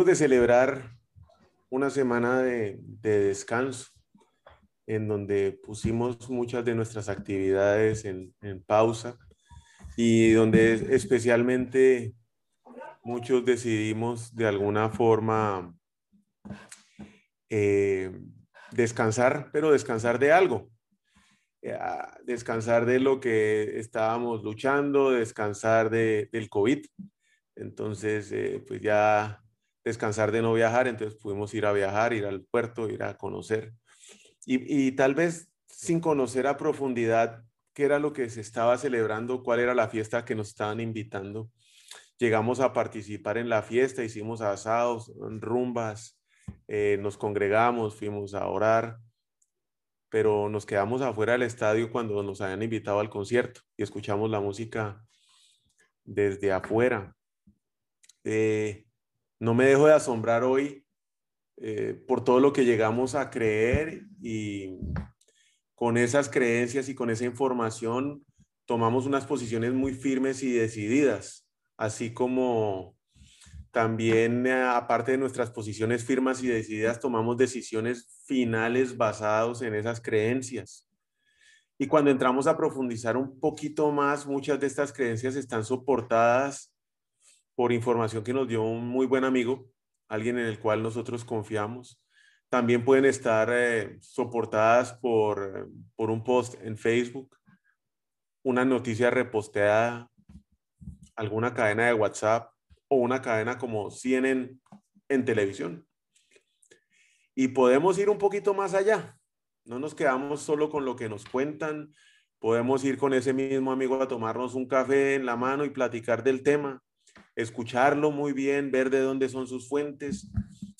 Venimos de celebrar una semana de, descanso en donde pusimos muchas de nuestras actividades en, pausa y donde especialmente muchos decidimos de alguna forma eh, descansar, pero descansar de algo. Eh, descansar de lo que estábamos luchando, descansar del COVID, entonces, eh, pues ya descansar de no viajar, entonces pudimos ir a viajar, ir al puerto, ir a conocer. Y, tal vez sin conocer a profundidad qué era lo que se estaba celebrando, cuál era la fiesta que nos estaban invitando. Llegamos a participar en la fiesta, hicimos asados, rumbas, eh, nos congregamos, fuimos a orar, pero nos quedamos afuera del estadio cuando nos habían invitado al concierto y escuchamos la música desde afuera. Eh, no me dejo de asombrar hoy eh, por todo lo que llegamos a creer y con esas creencias y con esa información tomamos unas posiciones muy firmes y decididas, así como también eh, aparte de nuestras posiciones firmes y decididas tomamos decisiones finales basadas en esas creencias. Y cuando entramos a profundizar un poquito más, muchas de estas creencias están soportadas por información que nos dio un muy buen amigo, alguien en el cual nosotros confiamos. También pueden estar eh, soportadas por, por un post en Facebook, una noticia reposteada, alguna cadena de WhatsApp o una cadena como CNN en televisión. Y podemos ir un poquito más allá. No nos quedamos solo con lo que nos cuentan. Podemos ir con ese mismo amigo a tomarnos un café en la mano y platicar del tema escucharlo muy bien, ver de dónde son sus fuentes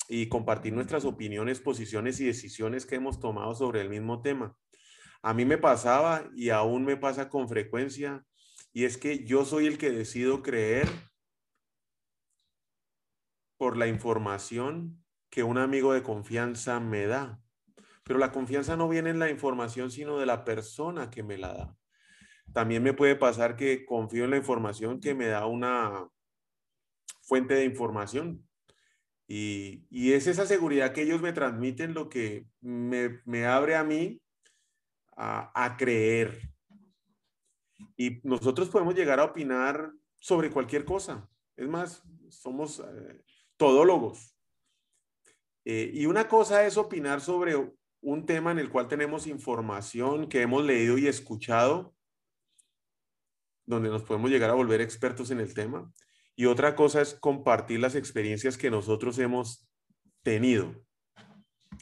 y compartir nuestras opiniones, posiciones y decisiones que hemos tomado sobre el mismo tema. A mí me pasaba y aún me pasa con frecuencia y es que yo soy el que decido creer por la información que un amigo de confianza me da. Pero la confianza no viene en la información, sino de la persona que me la da. También me puede pasar que confío en la información que me da una fuente de información. Y, es esa seguridad que ellos me transmiten lo que me, abre a mí a, creer. Y nosotros podemos llegar a opinar sobre cualquier cosa. Es más, somos eh, todólogos. Eh, y una cosa es opinar sobre un tema en el cual tenemos información que hemos leído y escuchado, donde nos podemos llegar a volver expertos en el tema. Y otra cosa es compartir las experiencias que nosotros hemos tenido,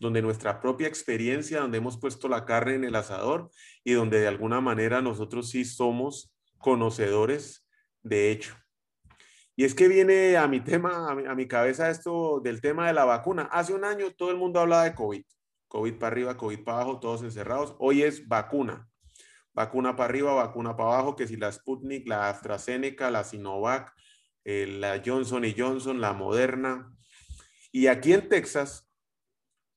donde nuestra propia experiencia, donde hemos puesto la carne en el asador y donde de alguna manera nosotros sí somos conocedores de hecho. Y es que viene a mi tema, a mi, cabeza esto del tema de la vacuna. Hace un año todo el mundo hablaba de COVID. COVID para arriba, COVID para abajo, todos encerrados. Hoy es vacuna. Vacuna para arriba, vacuna para abajo, que si la Sputnik, la AstraZeneca, la Sinovac, eh, la Johnson y Johnson, la Moderna. Y aquí en Texas,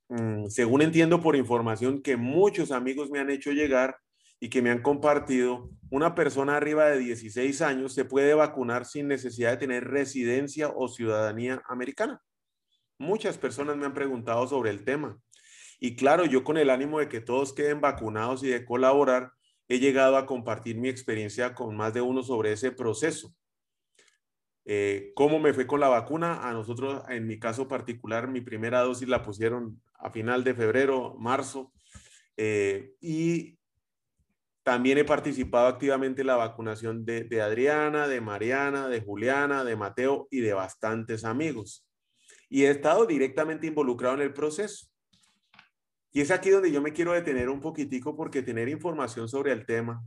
mm, según entiendo por información que muchos amigos me han hecho llegar y que me han compartido, una persona arriba de 16 años se puede vacunar sin necesidad de tener residencia o ciudadanía americana. Muchas personas me han preguntado sobre el tema. Y claro, yo con el ánimo de que todos queden vacunados y de colaborar, he llegado a compartir mi experiencia con más de uno sobre ese proceso. Eh, ¿Cómo me fue con la vacuna? A nosotros, en mi caso particular, mi primera dosis la pusieron a final de febrero, marzo, eh, y también he participado activamente en la vacunación de, de, Adriana, de Mariana, de Juliana, de Mateo y de bastantes amigos. Y he estado directamente involucrado en el proceso. Y es aquí donde yo me quiero detener un poquitico porque tener información sobre el tema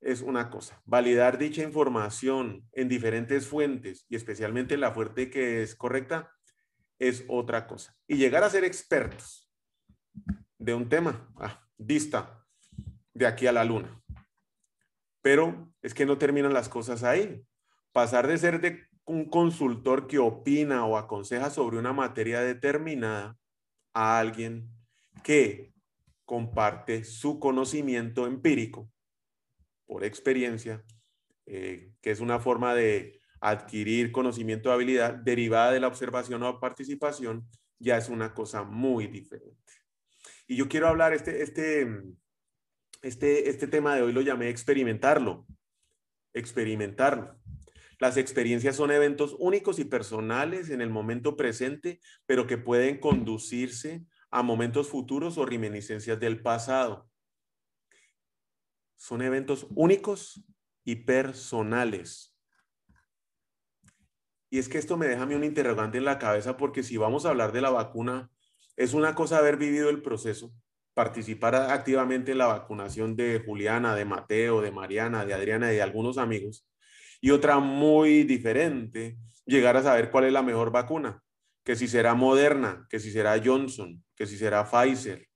es una cosa. Validar dicha información en diferentes fuentes y especialmente la fuente que es correcta es otra cosa. Y llegar a ser expertos de un tema, ah, dista de aquí a la luna. Pero es que no terminan las cosas ahí. Pasar de ser de un consultor que opina o aconseja sobre una materia determinada a alguien que comparte su conocimiento empírico por experiencia, eh, que es una forma de adquirir conocimiento de habilidad derivada de la observación o participación, ya es una cosa muy diferente. Y yo quiero hablar, este, este, este, este tema de hoy lo llamé experimentarlo, experimentarlo. Las experiencias son eventos únicos y personales en el momento presente, pero que pueden conducirse a momentos futuros o reminiscencias del pasado. Son eventos únicos y personales. Y es que esto me deja un interrogante en la cabeza porque si vamos a hablar de la vacuna, es una cosa haber vivido el proceso, participar activamente en la vacunación de Juliana, de Mateo, de Mariana, de Adriana y de algunos amigos, y otra muy diferente, llegar a saber cuál es la mejor vacuna, que si será Moderna, que si será Johnson, que si será Pfizer,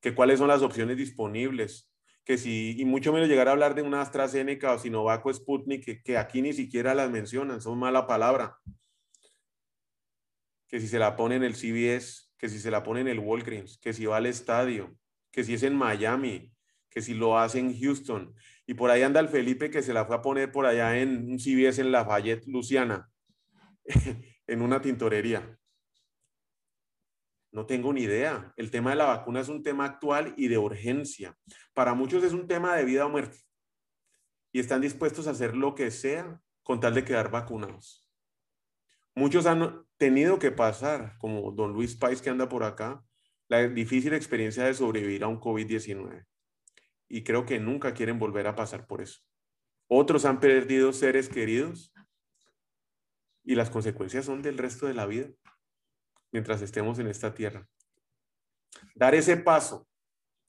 que cuáles son las opciones disponibles, que si, y mucho menos llegar a hablar de una AstraZeneca o Sinovac o Sputnik, que, que aquí ni siquiera las mencionan, son mala palabra. Que si se la pone en el CBS, que si se la pone en el Walgreens, que si va al estadio, que si es en Miami, que si lo hace en Houston, y por ahí anda el Felipe que se la fue a poner por allá en un CBS en Lafayette, Luciana, en una tintorería. No tengo ni idea. El tema de la vacuna es un tema actual y de urgencia. Para muchos es un tema de vida o muerte. Y están dispuestos a hacer lo que sea con tal de quedar vacunados. Muchos han tenido que pasar, como don Luis Pais que anda por acá, la difícil experiencia de sobrevivir a un COVID-19 y creo que nunca quieren volver a pasar por eso. Otros han perdido seres queridos y las consecuencias son del resto de la vida mientras estemos en esta tierra. Dar ese paso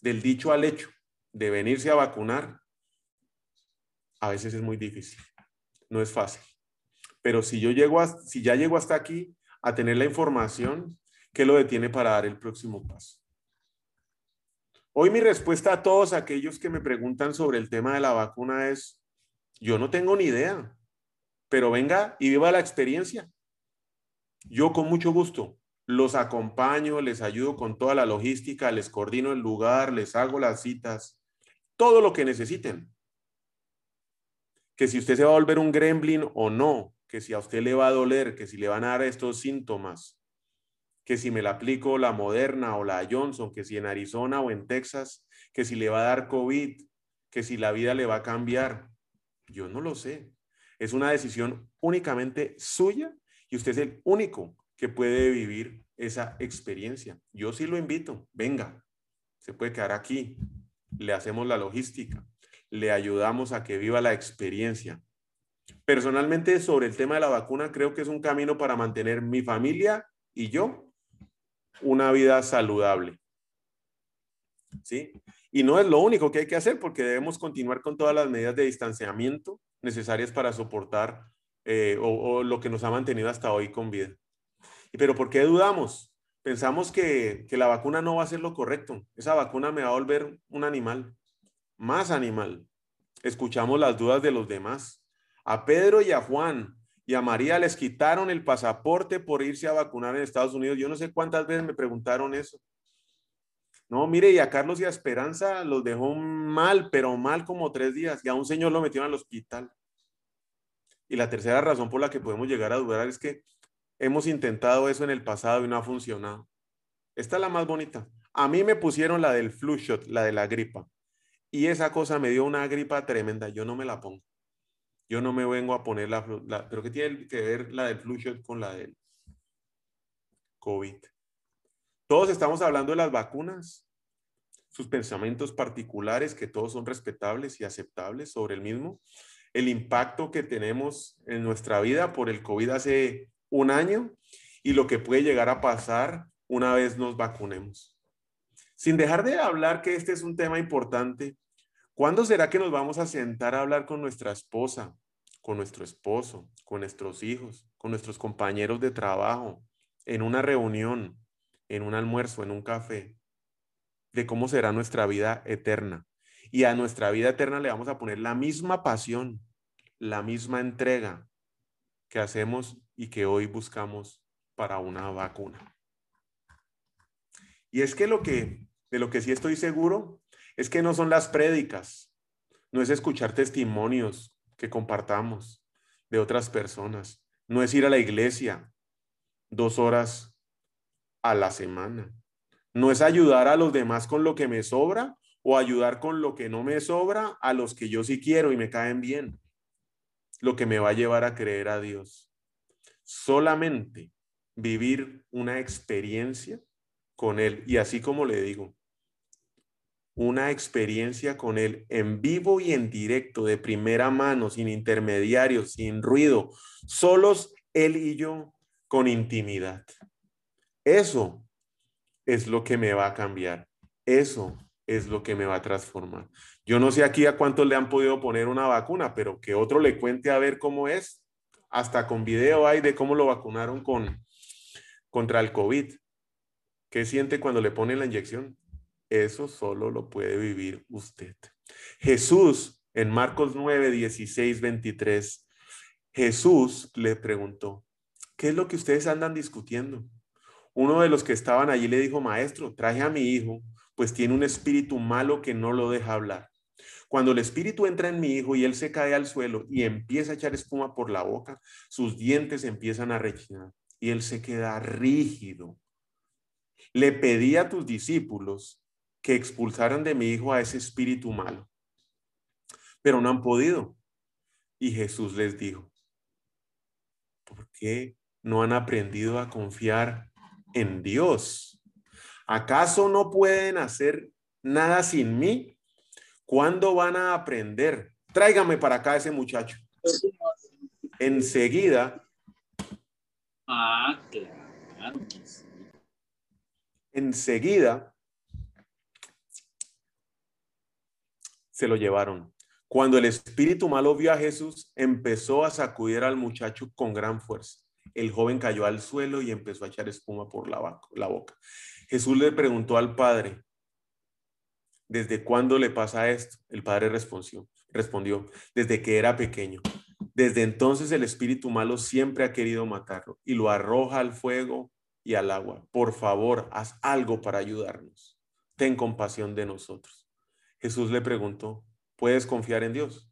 del dicho al hecho de venirse a vacunar a veces es muy difícil, no es fácil. Pero si yo llego a, si ya llego hasta aquí a tener la información, ¿qué lo detiene para dar el próximo paso? Hoy mi respuesta a todos aquellos que me preguntan sobre el tema de la vacuna es, yo no tengo ni idea, pero venga y viva la experiencia. Yo con mucho gusto los acompaño, les ayudo con toda la logística, les coordino el lugar, les hago las citas, todo lo que necesiten. Que si usted se va a volver un gremlin o no, que si a usted le va a doler, que si le van a dar estos síntomas, que si me la aplico la Moderna o la Johnson, que si en Arizona o en Texas, que si le va a dar COVID, que si la vida le va a cambiar. Yo no lo sé. Es una decisión únicamente suya y usted es el único que puede vivir esa experiencia. Yo sí lo invito, venga, se puede quedar aquí, le hacemos la logística, le ayudamos a que viva la experiencia. Personalmente, sobre el tema de la vacuna, creo que es un camino para mantener mi familia y yo una vida saludable. ¿Sí? Y no es lo único que hay que hacer porque debemos continuar con todas las medidas de distanciamiento necesarias para soportar eh, o, lo que nos ha mantenido hasta hoy con vida. Pero ¿por qué dudamos? Pensamos que, la vacuna no va a ser lo correcto. Esa vacuna me va a volver un animal, más animal. Escuchamos las dudas de los demás. A Pedro y a Juan y a María les quitaron el pasaporte por irse a vacunar en Estados Unidos. Yo no sé cuántas veces me preguntaron eso. No, mire, y a Carlos y a Esperanza los dejó mal, pero mal como tres días, y a un señor lo metieron al hospital. Y la tercera razón por la que podemos llegar a dudar es que hemos intentado eso en el pasado y no ha funcionado. Esta es la más bonita. A mí me pusieron la del flu shot, la de la gripa, y esa cosa me dio una gripa tremenda. Yo no me la pongo. Yo no me vengo a poner la, pero ¿qué tiene que ver la del flu shot con la del COVID? Todos estamos hablando de las vacunas, sus pensamientos particulares, que todos son respetables y aceptables sobre el mismo, el impacto que tenemos en nuestra vida por el COVID hace un año y lo que puede llegar a pasar una vez nos vacunemos. Sin dejar de hablar que este es un tema importante, ¿Cuándo será que nos vamos a sentar a hablar con nuestra esposa, con nuestro esposo, con nuestros hijos, con nuestros compañeros de trabajo, en una reunión, en un almuerzo, en un café, de cómo será nuestra vida eterna? Y a nuestra vida eterna le vamos a poner la misma pasión, la misma entrega que hacemos y que hoy buscamos para una vacuna. Y es que lo que de lo que sí estoy seguro es que no son las prédicas, no es escuchar testimonios que compartamos de otras personas, no es ir a la iglesia dos horas a la semana, no es ayudar a los demás con lo que me sobra o ayudar con lo que no me sobra a los que yo sí quiero y me caen bien, lo que me va a llevar a creer a Dios. Solamente vivir una experiencia con Él. Y así como le digo, una experiencia con Él en vivo y en directo, de primera mano, sin intermediarios, sin ruido, solos Él y yo, con intimidad. Eso es lo que me va a cambiar. Eso es lo que me va a transformar. Yo no sé aquí a cuántos le han podido poner una vacuna, pero que otro le cuente a ver cómo es. Hasta con video hay de cómo lo vacunaron con contra el COVID. ¿Qué siente cuando le ponen la inyección? Eso solo lo puede vivir usted. Jesús, en Marcos 9, 16, 23, Jesús le preguntó, ¿qué es lo que ustedes andan discutiendo? Uno de los que estaban allí le dijo, maestro, traje a mi hijo, pues tiene un espíritu malo que no lo deja hablar. Cuando el espíritu entra en mi hijo y él se cae al suelo y empieza a echar espuma por la boca, sus dientes empiezan a rechinar y él se queda rígido. Le pedí a tus discípulos que expulsaran de mi hijo a ese espíritu malo. Pero no han podido. Y Jesús les dijo, ¿por qué no han aprendido a confiar en Dios? ¿Acaso no pueden hacer nada sin mí? ¿Cuándo van a aprender? Tráigame para acá ese muchacho. Enseguida. Ah, claro. Enseguida se lo llevaron. Cuando el espíritu malo vio a Jesús, empezó a sacudir al muchacho con gran fuerza. El joven cayó al suelo y empezó a echar espuma por la, boca. Jesús le preguntó al padre, ¿desde cuándo le pasa esto? El padre respondió, respondió, desde que era pequeño. Desde entonces el espíritu malo siempre ha querido matarlo y lo arroja al fuego y al agua. Por favor, haz algo para ayudarnos. Ten compasión de nosotros. Jesús le preguntó, ¿puedes confiar en Dios?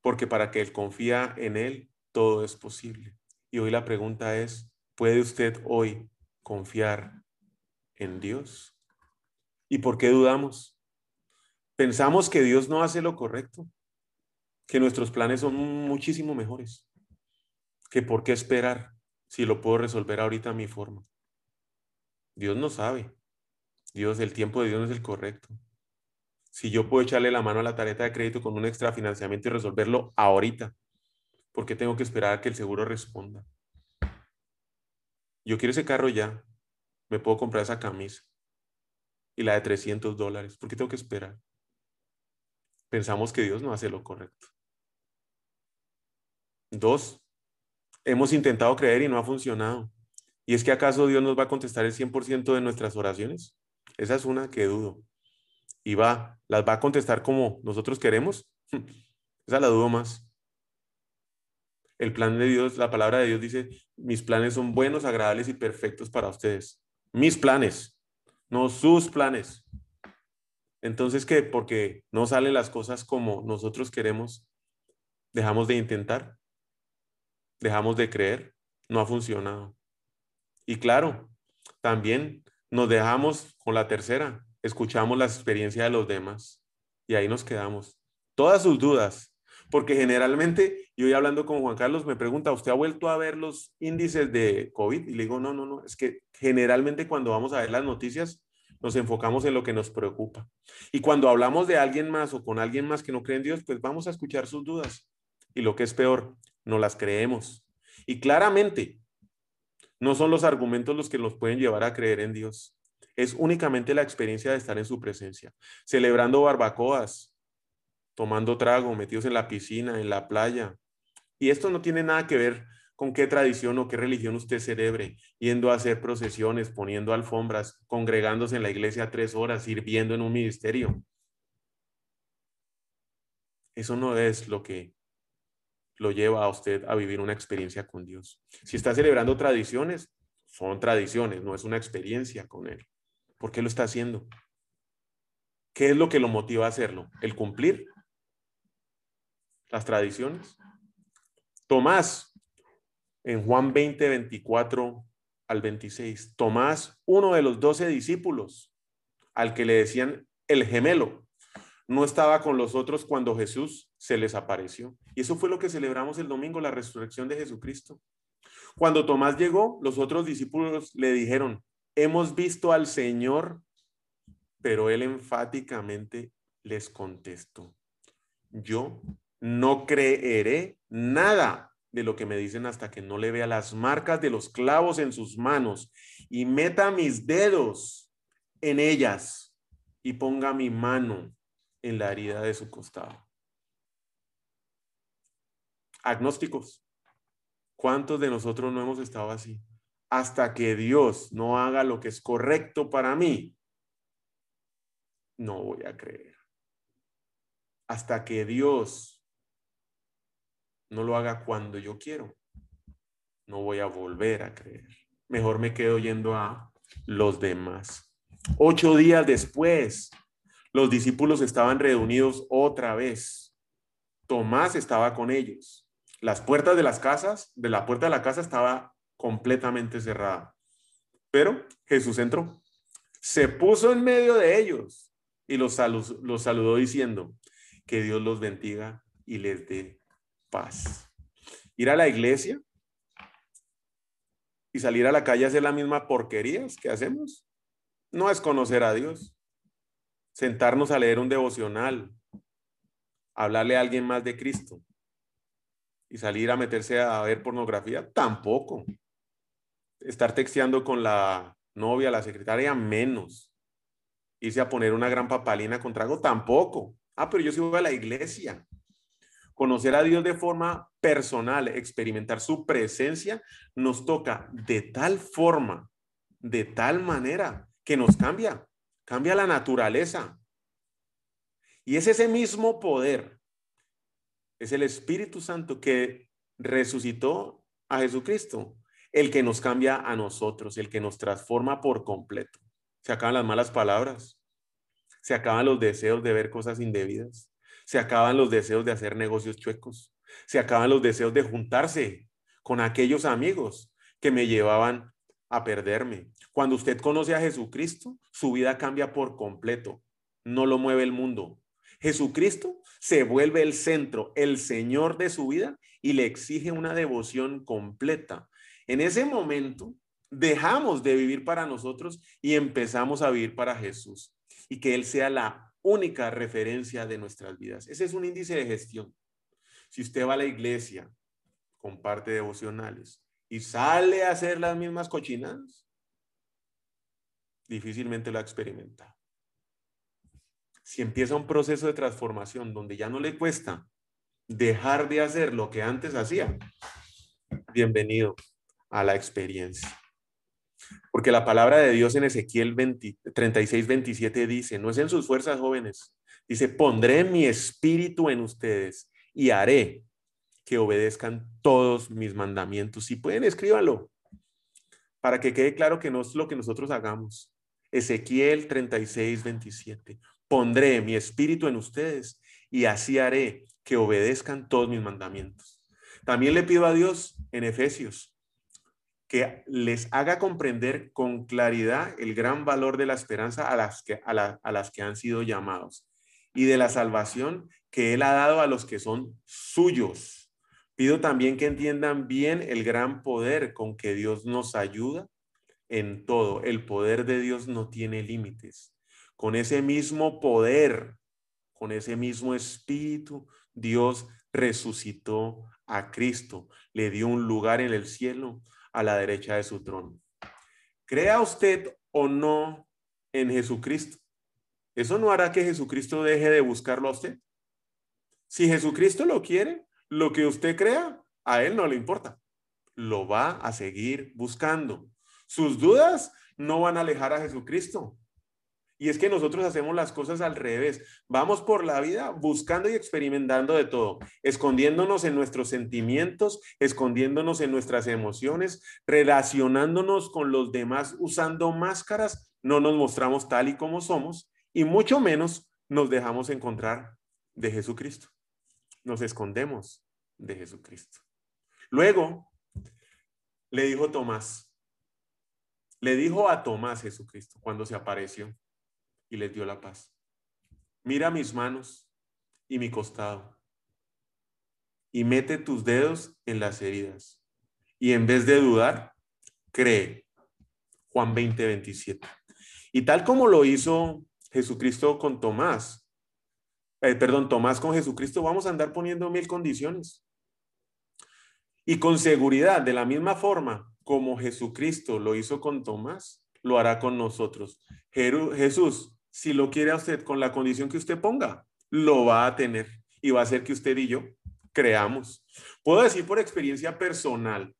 Porque para que Él confía en Él, todo es posible. Y hoy la pregunta es, ¿puede usted hoy confiar en Dios? ¿Y por qué dudamos? Pensamos que Dios no hace lo correcto, que nuestros planes son muchísimo mejores, que por qué esperar si lo puedo resolver ahorita a mi forma. Dios no sabe. Dios, el tiempo de Dios no es el correcto. Si yo puedo echarle la mano a la tarjeta de crédito con un extra financiamiento y resolverlo ahorita, ¿por qué tengo que esperar a que el seguro responda? Yo quiero ese carro ya. Me puedo comprar esa camisa y la de 300 dólares. ¿Por qué tengo que esperar? Pensamos que Dios no hace lo correcto. Dos, hemos intentado creer y no ha funcionado. ¿Y es que acaso Dios nos va a contestar el 100% de nuestras oraciones? Esa es una que dudo. Y va, las va a contestar como nosotros queremos. Esa la dudo más. El plan de Dios, la palabra de Dios dice, mis planes son buenos, agradables y perfectos para ustedes. Mis planes, no sus planes. Entonces, ¿qué? Porque no salen las cosas como nosotros queremos, dejamos de intentar, dejamos de creer, no ha funcionado. Y claro, también nos dejamos con la tercera, escuchamos la experiencia de los demás y ahí nos quedamos. Todas sus dudas, porque generalmente yo hoy hablando con Juan Carlos me pregunta, ¿usted ha vuelto a ver los índices de COVID? Y le digo, no, no, no, es que generalmente cuando vamos a ver las noticias nos enfocamos en lo que nos preocupa. Y cuando hablamos de alguien más o con alguien más que no cree en Dios, pues vamos a escuchar sus dudas. Y lo que es peor, no las creemos. Y claramente, no son los argumentos los que nos pueden llevar a creer en Dios. es únicamente la experiencia de estar en su presencia, celebrando barbacoas, tomando trago, metidos en la piscina, en la playa. Y esto no tiene nada que ver con qué tradición o qué religión usted celebre, yendo a hacer procesiones, poniendo alfombras, congregándose en la iglesia tres horas, sirviendo en un ministerio. Eso no es lo que lo lleva a usted a vivir una experiencia con Dios. Si está celebrando tradiciones, son tradiciones, no es una experiencia con Él. ¿Por qué lo está haciendo? ¿Qué es lo que lo motiva a hacerlo? ¿El cumplir las tradiciones? Tomás, en Juan 20, 24 al 26, Tomás, uno de los doce discípulos, al que le decían el gemelo, no estaba con los otros cuando Jesús se les apareció. Y eso fue lo que celebramos el domingo, la resurrección de Jesucristo. Cuando Tomás llegó, los otros discípulos le dijeron, hemos visto al Señor, pero él enfáticamente les contestó, yo no creeré nada de lo que me dicen hasta que no le vea las marcas de los clavos en sus manos y meta mis dedos en ellas y ponga mi mano en la herida de su costado. Agnósticos, ¿cuántos de nosotros no hemos estado así? Hasta que Dios no haga lo que es correcto para mí, no voy a creer. Hasta que Dios no lo haga cuando yo quiero, no voy a volver a creer. Mejor me quedo yendo a los demás. Ocho días después, los discípulos estaban reunidos otra vez. Tomás estaba con ellos. Las puertas de las casas, de la puerta de la casa estaba completamente cerrada. Pero Jesús entró, se puso en medio de ellos y los, los saludó diciendo, que Dios los bendiga y les dé paz. Ir a la iglesia y salir a la calle a hacer la misma porquerías que hacemos no es conocer a Dios sentarnos a leer un devocional, hablarle a alguien más de Cristo y salir a meterse a ver pornografía, tampoco. Estar texteando con la novia, la secretaria, menos. Irse a poner una gran papalina con trago, tampoco. Ah, pero yo sí voy a la iglesia. Conocer a Dios de forma personal, experimentar su presencia, nos toca de tal forma, de tal manera, que nos cambia cambia la naturaleza. Y es ese mismo poder, es el Espíritu Santo que resucitó a Jesucristo, el que nos cambia a nosotros, el que nos transforma por completo. Se acaban las malas palabras, se acaban los deseos de ver cosas indebidas, se acaban los deseos de hacer negocios chuecos, se acaban los deseos de juntarse con aquellos amigos que me llevaban a perderme. Cuando usted conoce a Jesucristo, su vida cambia por completo. No lo mueve el mundo. Jesucristo se vuelve el centro, el Señor de su vida y le exige una devoción completa. En ese momento, dejamos de vivir para nosotros y empezamos a vivir para Jesús y que Él sea la única referencia de nuestras vidas. Ese es un índice de gestión. Si usted va a la iglesia, comparte devocionales, y sale a hacer las mismas cochinas, difícilmente lo ha experimentado. Si empieza un proceso de transformación donde ya no le cuesta dejar de hacer lo que antes hacía, bienvenido a la experiencia. Porque la palabra de Dios en Ezequiel 36, 27 dice, no es en sus fuerzas jóvenes, dice, pondré mi espíritu en ustedes y haré que obedezcan todos mis mandamientos. Si pueden, escríbanlo para que quede claro que no es lo que nosotros hagamos. Ezequiel 36, 27. Pondré mi espíritu en ustedes y así haré que obedezcan todos mis mandamientos. También le pido a Dios en Efesios que les haga comprender con claridad el gran valor de la esperanza a las que, a, a las que han sido llamados y de la salvación que Él ha dado a los que son suyos Pido también que entiendan bien el gran poder con que Dios nos ayuda en todo. El poder de Dios no tiene límites. Con ese mismo poder, con ese mismo espíritu, Dios resucitó a Cristo, le dio un lugar en el cielo a la derecha de su trono. Crea usted o no en Jesucristo. Eso no hará que Jesucristo deje de buscarlo a usted. Si Jesucristo lo quiere, lo que usted crea, a él no le importa. Lo va a seguir buscando. Sus dudas no van a alejar a Jesucristo. Y es que nosotros hacemos las cosas al revés. Vamos por la vida buscando y experimentando de todo, escondiéndonos en nuestros sentimientos, escondiéndonos en nuestras emociones, relacionándonos con los demás usando máscaras. No nos mostramos tal y como somos y mucho menos nos dejamos encontrar de Jesucristo. Nos escondemos de Jesucristo. Luego le dijo Tomás, le dijo a Tomás Jesucristo cuando se apareció y les dio la paz. Mira mis manos y mi costado y mete tus dedos en las heridas. Y en vez de dudar, cree. Juan 20, 27. Y tal como lo hizo Jesucristo con Tomás, eh, perdón, Tomás con Jesucristo, vamos a andar poniendo mil condiciones. Y con seguridad, de la misma forma como Jesucristo lo hizo con Tomás, lo hará con nosotros. Jesús, si lo quiere a usted con la condición que usted ponga, lo va a tener y va a hacer que usted y yo creamos. Puedo decir por experiencia personal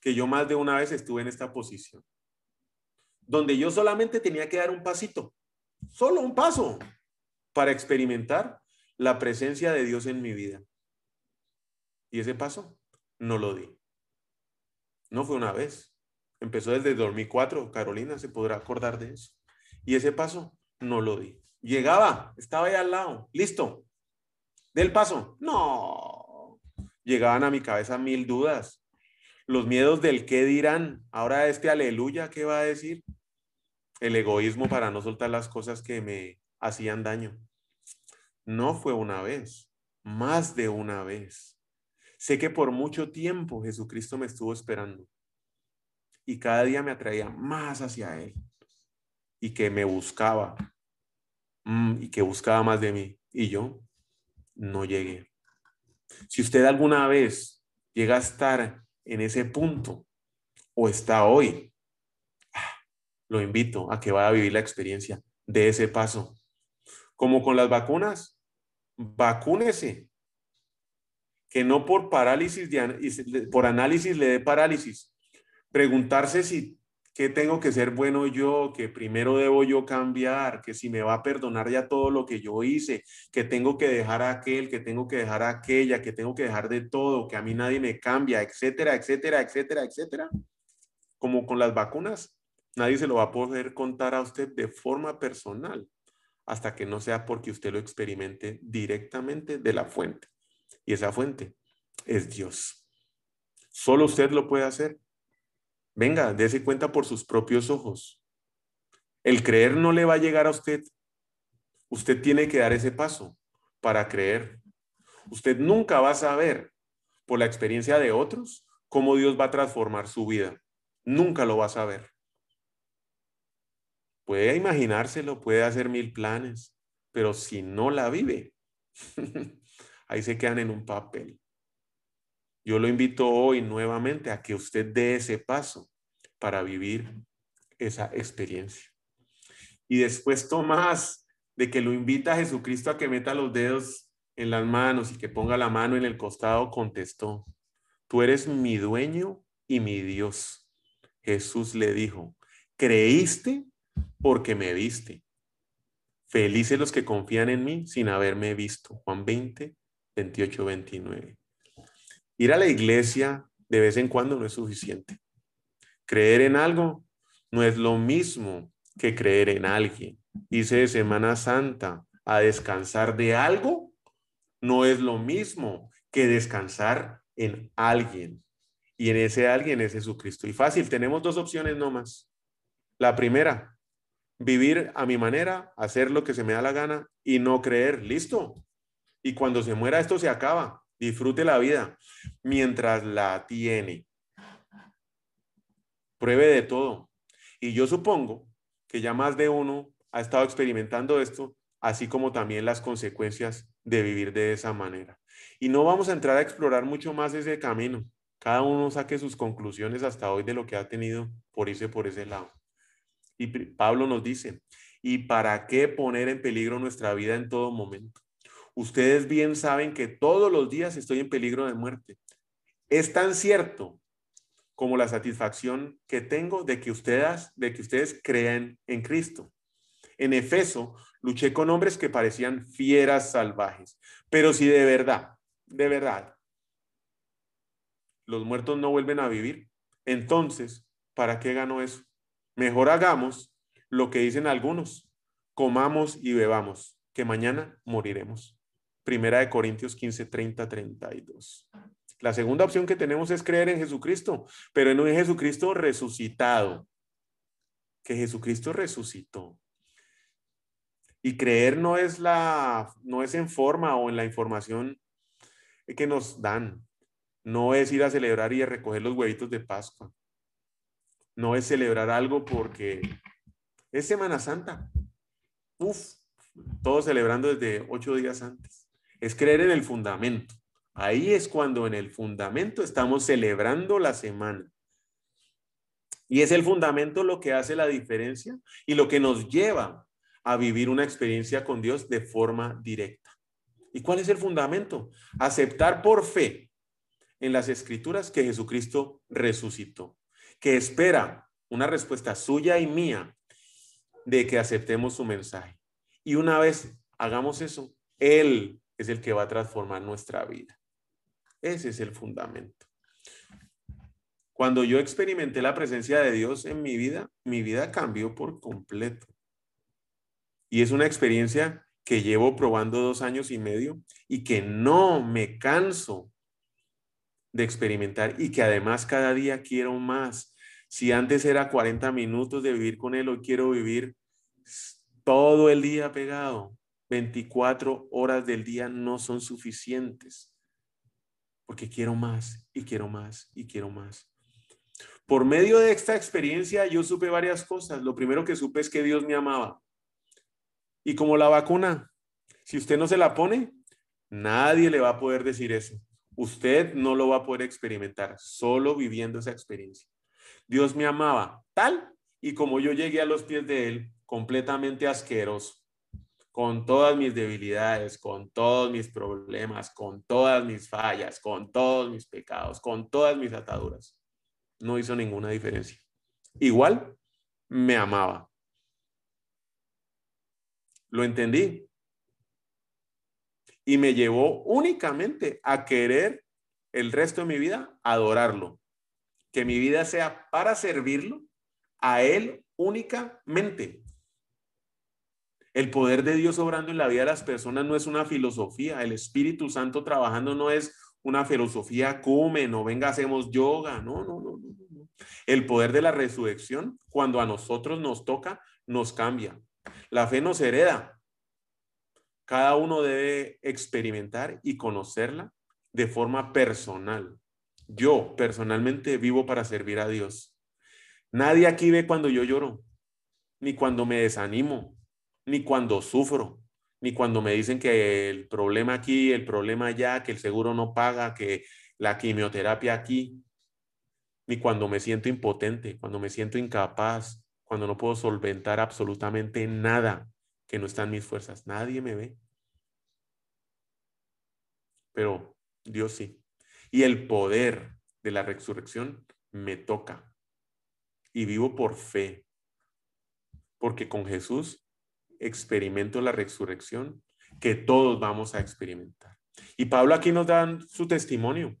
que yo más de una vez estuve en esta posición, donde yo solamente tenía que dar un pasito, solo un paso, para experimentar la presencia de Dios en mi vida. Y ese paso no lo di. No fue una vez. Empezó desde 2004. Carolina se podrá acordar de eso. Y ese paso no lo di. Llegaba, estaba ahí al lado, listo. Del paso, no. Llegaban a mi cabeza mil dudas. Los miedos del qué dirán. Ahora este aleluya, ¿qué va a decir? El egoísmo para no soltar las cosas que me hacían daño. No fue una vez, más de una vez. Sé que por mucho tiempo Jesucristo me estuvo esperando y cada día me atraía más hacia Él y que me buscaba mm, y que buscaba más de mí y yo no llegué. Si usted alguna vez llega a estar en ese punto o está hoy, ah, lo invito a que vaya a vivir la experiencia de ese paso. Como con las vacunas, vacúnese. Que no por parálisis, por análisis le dé parálisis. Preguntarse si que tengo que ser bueno yo, que primero debo yo cambiar, que si me va a perdonar ya todo lo que yo hice, que tengo que dejar a aquel, que tengo que dejar a aquella, que tengo que dejar de todo, que a mí nadie me cambia, etcétera, etcétera, etcétera, etcétera. Como con las vacunas, nadie se lo va a poder contar a usted de forma personal hasta que no sea porque usted lo experimente directamente de la fuente. Y esa fuente es Dios. Solo usted lo puede hacer Venga, dése cuenta por sus propios ojos. El creer no le va a llegar a usted. Usted tiene que dar ese paso para creer. Usted nunca va a saber por la experiencia de otros cómo Dios va a transformar su vida. Nunca lo va a saber. Puede imaginárselo, puede hacer mil planes, pero si no la vive, ahí se quedan en un papel. Yo lo invito hoy nuevamente a que usted dé ese paso para vivir esa experiencia. Y después Tomás, de que lo invita a Jesucristo a que meta los dedos en las manos y que ponga la mano en el costado, contestó, tú eres mi dueño y mi Dios. Jesús le dijo, creíste porque me viste. Felices los que confían en mí sin haberme visto. Juan 20, 28, 29. Ir a la iglesia de vez en cuando no es suficiente. Creer en algo no es lo mismo que creer en alguien. Dice de Semana Santa, a descansar de algo no es lo mismo que descansar en alguien. Y en ese alguien es Jesucristo. Y fácil, tenemos dos opciones nomás. La primera, vivir a mi manera, hacer lo que se me da la gana y no creer. Listo. Y cuando se muera esto se acaba. Disfrute la vida mientras la tiene. Pruebe de todo. Y yo supongo que ya más de uno ha estado experimentando esto, así como también las consecuencias de vivir de esa manera. Y no vamos a entrar a explorar mucho más ese camino. Cada uno saque sus conclusiones hasta hoy de lo que ha tenido por irse por ese lado. Y Pablo nos dice, ¿y para qué poner en peligro nuestra vida en todo momento? Ustedes bien saben que todos los días estoy en peligro de muerte. Es tan cierto como la satisfacción que tengo de que ustedes, de que ustedes crean en Cristo. En Efeso luché con hombres que parecían fieras salvajes, pero si de verdad, de verdad, los muertos no vuelven a vivir, entonces, ¿para qué ganó eso? Mejor hagamos lo que dicen algunos, comamos y bebamos, que mañana moriremos. Primera de Corintios 15, 30, 32. La segunda opción que tenemos es creer en Jesucristo, pero en un Jesucristo resucitado, que Jesucristo resucitó. Y creer no es la no es en forma o en la información que nos dan. No es ir a celebrar y a recoger los huevitos de Pascua. No es celebrar algo porque es Semana Santa. Uf, todos celebrando desde ocho días antes. Es creer en el fundamento. Ahí es cuando en el fundamento estamos celebrando la semana. Y es el fundamento lo que hace la diferencia y lo que nos lleva a vivir una experiencia con Dios de forma directa. ¿Y cuál es el fundamento? Aceptar por fe en las escrituras que Jesucristo resucitó, que espera una respuesta suya y mía de que aceptemos su mensaje. Y una vez hagamos eso, Él es el que va a transformar nuestra vida. Ese es el fundamento. Cuando yo experimenté la presencia de Dios en mi vida, mi vida cambió por completo. Y es una experiencia que llevo probando dos años y medio y que no me canso de experimentar y que además cada día quiero más. Si antes era 40 minutos de vivir con Él, hoy quiero vivir todo el día pegado. 24 horas del día no son suficientes porque quiero más y quiero más y quiero más. Por medio de esta experiencia yo supe varias cosas. Lo primero que supe es que Dios me amaba. Y como la vacuna, si usted no se la pone, nadie le va a poder decir eso. Usted no lo va a poder experimentar, solo viviendo esa experiencia. Dios me amaba tal y como yo llegué a los pies de Él, completamente asqueroso con todas mis debilidades, con todos mis problemas, con todas mis fallas, con todos mis pecados, con todas mis ataduras. No hizo ninguna diferencia. Igual me amaba. Lo entendí. Y me llevó únicamente a querer el resto de mi vida adorarlo. Que mi vida sea para servirlo a Él únicamente. El poder de Dios obrando en la vida de las personas no es una filosofía. El Espíritu Santo trabajando no es una filosofía come, no venga, hacemos yoga. No, no, no, no, El poder de la resurrección, cuando a nosotros nos toca, nos cambia. La fe nos hereda. Cada uno debe experimentar y conocerla de forma personal. Yo personalmente vivo para servir a Dios. Nadie aquí ve cuando yo lloro, ni cuando me desanimo, ni cuando sufro, ni cuando me dicen que el problema aquí, el problema allá, que el seguro no paga, que la quimioterapia aquí, ni cuando me siento impotente, cuando me siento incapaz, cuando no puedo solventar absolutamente nada que no está en mis fuerzas. Nadie me ve. Pero Dios sí. Y el poder de la resurrección me toca. Y vivo por fe. Porque con Jesús experimento la resurrección que todos vamos a experimentar. Y Pablo aquí nos da su testimonio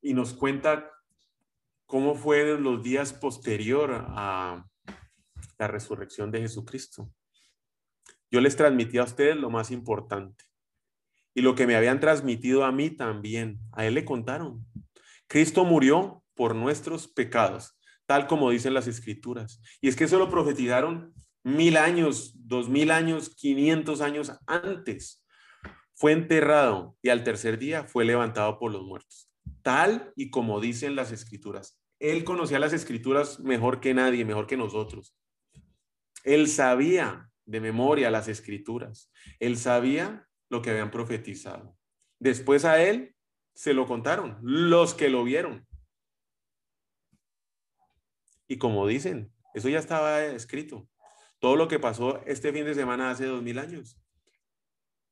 y nos cuenta cómo fueron los días posterior a la resurrección de Jesucristo. Yo les transmití a ustedes lo más importante y lo que me habían transmitido a mí también. A él le contaron. Cristo murió por nuestros pecados, tal como dicen las escrituras. Y es que eso lo profetizaron mil años, dos mil años, quinientos años antes. Fue enterrado y al tercer día fue levantado por los muertos. Tal y como dicen las escrituras. Él conocía las escrituras mejor que nadie, mejor que nosotros. Él sabía de memoria las escrituras. Él sabía lo que habían profetizado. Después a él se lo contaron, los que lo vieron. Y como dicen, Eso ya estaba escrito. Todo lo que pasó este fin de semana hace dos mil años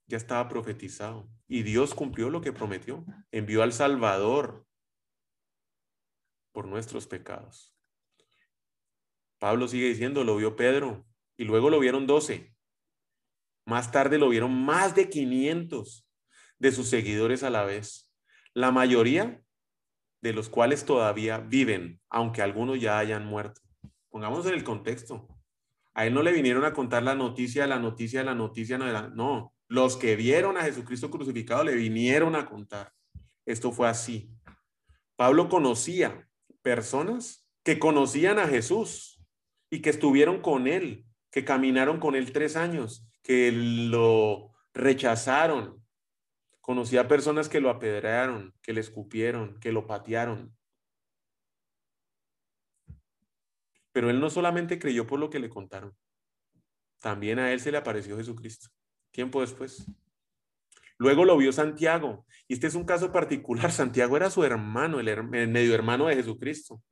ya estaba profetizado. Y Dios cumplió lo que prometió. Envió al Salvador por nuestros pecados. Pablo sigue diciendo, lo vio Pedro y luego lo vieron doce. Más tarde lo vieron más de 500 de sus seguidores a la vez. La mayoría de los cuales todavía viven, aunque algunos ya hayan muerto. Pongamos en el contexto. A él no le vinieron a contar la noticia, la noticia, la noticia, no, no. Los que vieron a Jesucristo crucificado le vinieron a contar. Esto fue así. Pablo conocía personas que conocían a Jesús y que estuvieron con él, que caminaron con él tres años, que lo rechazaron. Conocía personas que lo apedrearon, que le escupieron, que lo patearon. Pero él no solamente creyó por lo que le contaron, también a él se le apareció Jesucristo, tiempo después. Luego lo vio Santiago, y este es un caso particular. Santiago era su hermano, el, medio hermano de Jesucristo.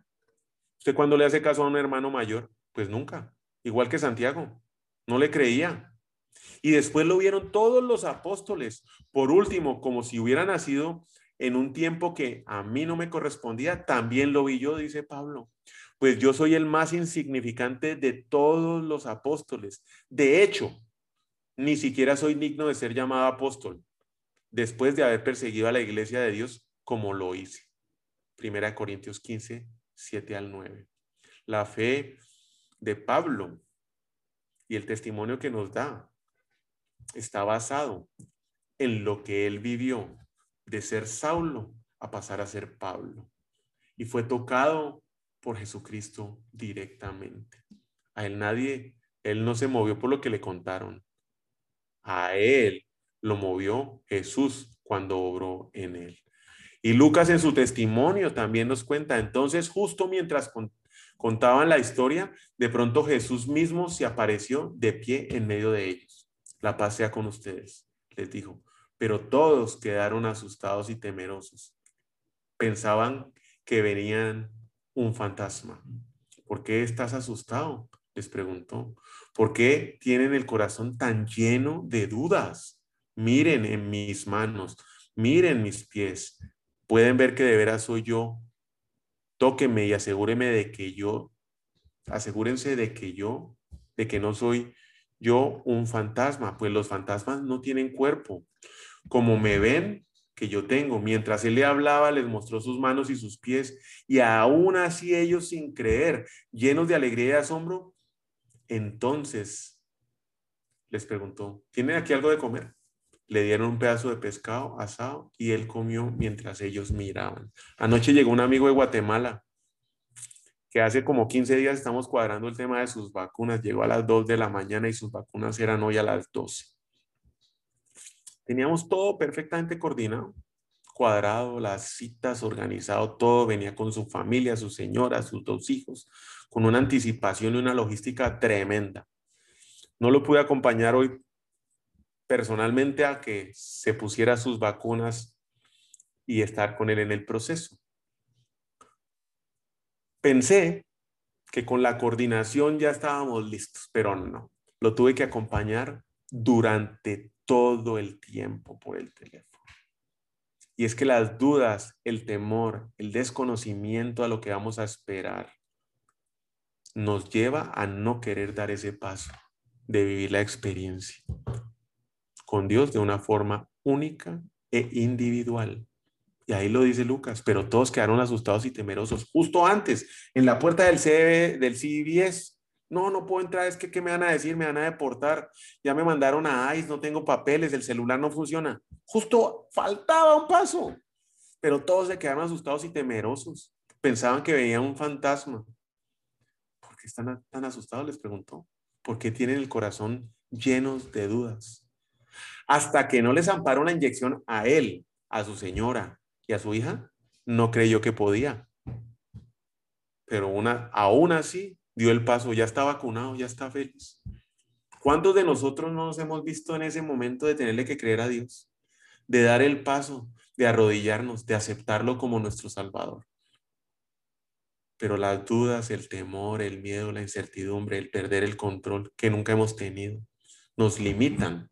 ¿Usted cuando le hace caso a un hermano mayor? Pues nunca, igual que Santiago, no le creía. Y después lo vieron todos los apóstoles. Por último, como si hubiera nacido en un tiempo que a mí no me correspondía, también lo vi yo, dice Pablo pues yo soy el más insignificante de todos los apóstoles. De hecho, ni siquiera soy digno de ser llamado apóstol, después de haber perseguido a la iglesia de Dios como lo hice. Primera Corintios 15, 7 al 9. La fe de Pablo y el testimonio que nos da está basado en lo que él vivió de ser Saulo a pasar a ser Pablo. Y fue tocado por Jesucristo directamente. A él nadie, él no se movió por lo que le contaron. A él lo movió Jesús cuando obró en él. Y Lucas en su testimonio también nos cuenta, entonces justo mientras contaban la historia, de pronto Jesús mismo se apareció de pie en medio de ellos. La paz sea con ustedes, les dijo. Pero todos quedaron asustados y temerosos. Pensaban que venían un fantasma. ¿Por qué estás asustado? Les preguntó. ¿Por qué tienen el corazón tan lleno de dudas? Miren en mis manos, miren mis pies. Pueden ver que de veras soy yo. Tóqueme y asegúreme de que yo, asegúrense de que yo, de que no soy yo un fantasma, pues los fantasmas no tienen cuerpo. Como me ven, que yo tengo. Mientras él le hablaba, les mostró sus manos y sus pies, y aún así ellos sin creer, llenos de alegría y asombro, entonces les preguntó, ¿tienen aquí algo de comer? Le dieron un pedazo de pescado asado y él comió mientras ellos miraban. Anoche llegó un amigo de Guatemala que hace como 15 días estamos cuadrando el tema de sus vacunas. Llegó a las 2 de la mañana y sus vacunas eran hoy a las 12. Teníamos todo perfectamente coordinado, cuadrado, las citas, organizado, todo. Venía con su familia, su señora, sus dos hijos, con una anticipación y una logística tremenda. No lo pude acompañar hoy personalmente a que se pusiera sus vacunas y estar con él en el proceso. Pensé que con la coordinación ya estábamos listos, pero no. Lo tuve que acompañar durante todo el tiempo por el teléfono. Y es que las dudas, el temor, el desconocimiento a lo que vamos a esperar, nos lleva a no querer dar ese paso de vivir la experiencia con Dios de una forma única e individual. Y ahí lo dice Lucas, pero todos quedaron asustados y temerosos justo antes, en la puerta del, CB, del CBS, no, no puedo entrar, es que ¿qué me van a decir? Me van a deportar. Ya me mandaron a ICE, no tengo papeles, el celular no funciona. Justo faltaba un paso. Pero todos se quedaron asustados y temerosos. Pensaban que veían un fantasma. ¿Por qué están tan asustados? Les preguntó. ¿Por qué tienen el corazón llenos de dudas? Hasta que no les amparó la inyección a él, a su señora y a su hija, no creyó que podía. Pero una, aún así dio el paso, ya está vacunado, ya está feliz. ¿Cuántos de nosotros no nos hemos visto en ese momento de tenerle que creer a Dios? De dar el paso, de arrodillarnos, de aceptarlo como nuestro Salvador. pero las dudas, el temor, el miedo, la incertidumbre, el perder el control que nunca hemos tenido, nos limitan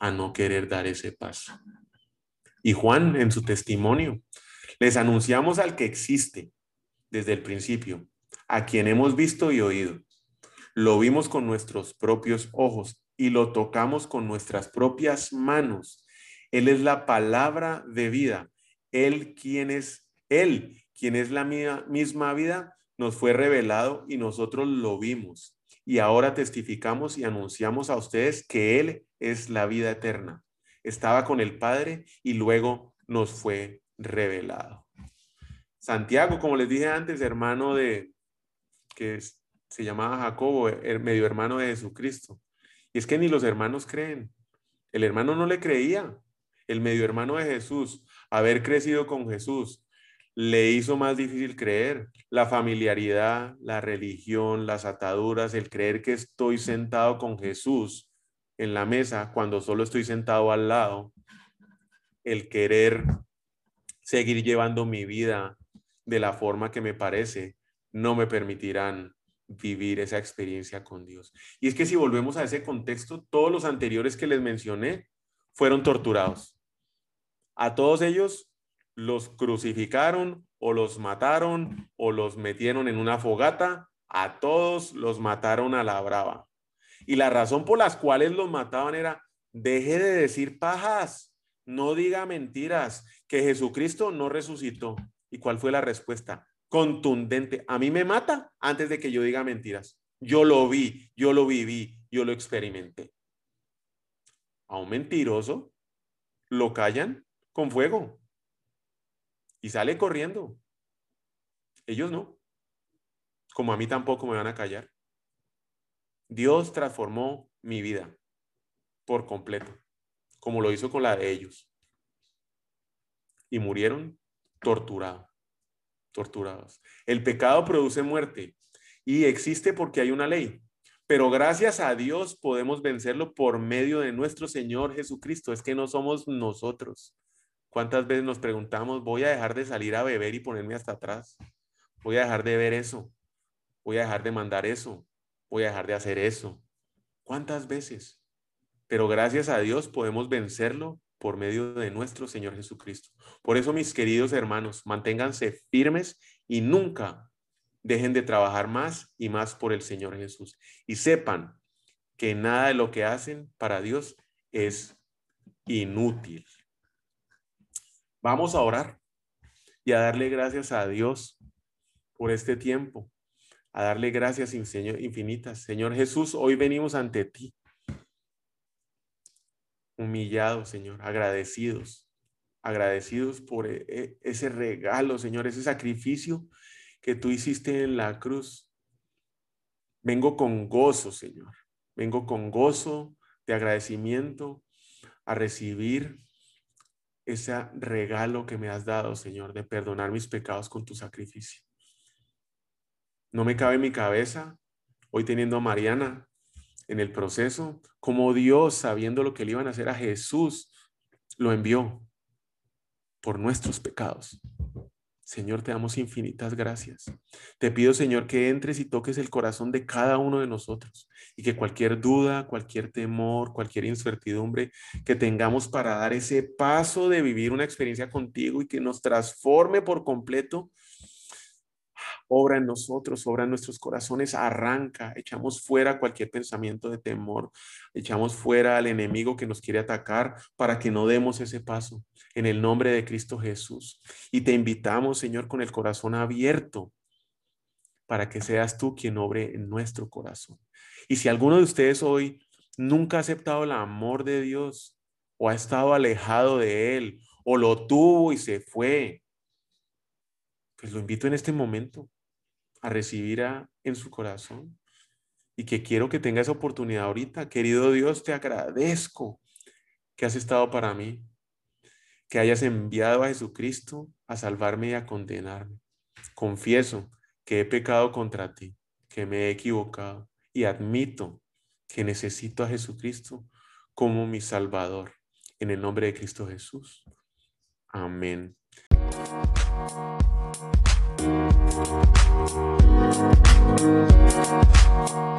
a no querer dar ese paso. Y Juan, en su testimonio, les anunciamos al que existe desde el principio, a quien hemos visto y oído. Lo vimos con nuestros propios ojos y lo tocamos con nuestras propias manos. Él es la palabra de vida. Él quien es, Él quien es la misma vida, nos fue revelado y nosotros lo vimos. Y ahora testificamos y anunciamos a ustedes que Él es la vida eterna. Estaba con el Padre y luego nos fue revelado. Santiago, como les dije antes, hermano de, que se llamaba Jacobo, el medio hermano de Jesucristo. Y es que ni los hermanos creen. El hermano no le creía. El medio hermano de Jesús, haber crecido con Jesús, le hizo más difícil creer. La familiaridad, la religión, las ataduras, el creer que estoy sentado con Jesús en la mesa cuando solo estoy sentado al lado, el querer seguir llevando mi vida de la forma que me parece, no me permitirán vivir esa experiencia con Dios. Y es que si volvemos a ese contexto, todos los anteriores que les mencioné fueron torturados. A todos ellos los crucificaron o los mataron o los metieron en una fogata, a todos los mataron a la brava. Y la razón por las cuales los mataban era, deje de decir pajas, no diga mentiras, que Jesucristo no resucitó. ¿Y cuál fue la respuesta? Contundente. A mí me mata antes de que yo diga mentiras. Yo lo vi, yo lo viví, yo lo experimenté. A un mentiroso lo callan con fuego y sale corriendo. Ellos no. Como a mí tampoco me van a callar. Dios transformó mi vida por completo, como lo hizo con la de ellos y murieron torturados, torturados. El pecado produce muerte y existe porque hay una ley, pero gracias a Dios podemos vencerlo por medio de nuestro Señor Jesucristo. Es que no somos nosotros. ¿Cuántas veces nos preguntamos, voy a dejar de salir a beber y ponerme hasta atrás? Voy a dejar de ver eso. Voy a dejar de mandar eso. Voy a dejar de hacer eso. ¿Cuántas veces? Pero gracias a Dios podemos vencerlo por medio de nuestro Señor Jesucristo. Por eso, mis queridos hermanos, manténganse firmes y nunca dejen de trabajar más y más por el Señor Jesús. Y sepan que nada de lo que hacen para Dios es inútil. Vamos a orar y a darle gracias a Dios por este tiempo, a darle gracias infinitas. Señor Jesús, hoy venimos ante ti humillados, Señor, agradecidos, agradecidos por e, e, ese regalo, Señor, ese sacrificio que tú hiciste en la cruz. Vengo con gozo, Señor. Vengo con gozo de agradecimiento a recibir ese regalo que me has dado, Señor, de perdonar mis pecados con tu sacrificio. No me cabe en mi cabeza, hoy teniendo a Mariana, en el proceso, como Dios, sabiendo lo que le iban a hacer a Jesús, lo envió por nuestros pecados. Señor, te damos infinitas gracias. Te pido, Señor, que entres y toques el corazón de cada uno de nosotros y que cualquier duda, cualquier temor, cualquier incertidumbre que tengamos para dar ese paso de vivir una experiencia contigo y que nos transforme por completo, obra en nosotros, obra en nuestros corazones, arranca, echamos fuera cualquier pensamiento de temor, echamos fuera al enemigo que nos quiere atacar para que no demos ese paso en el nombre de Cristo Jesús. Y te invitamos, Señor, con el corazón abierto para que seas tú quien obre en nuestro corazón. Y si alguno de ustedes hoy nunca ha aceptado el amor de Dios o ha estado alejado de Él o lo tuvo y se fue, pues lo invito en este momento a recibir en su corazón y que quiero que tenga esa oportunidad ahorita. Querido Dios, te agradezco que has estado para mí, que hayas enviado a Jesucristo a salvarme y a condenarme. Confieso que he pecado contra ti, que me he equivocado y admito que necesito a Jesucristo como mi Salvador. En el nombre de Cristo Jesús. Amén. Thank you.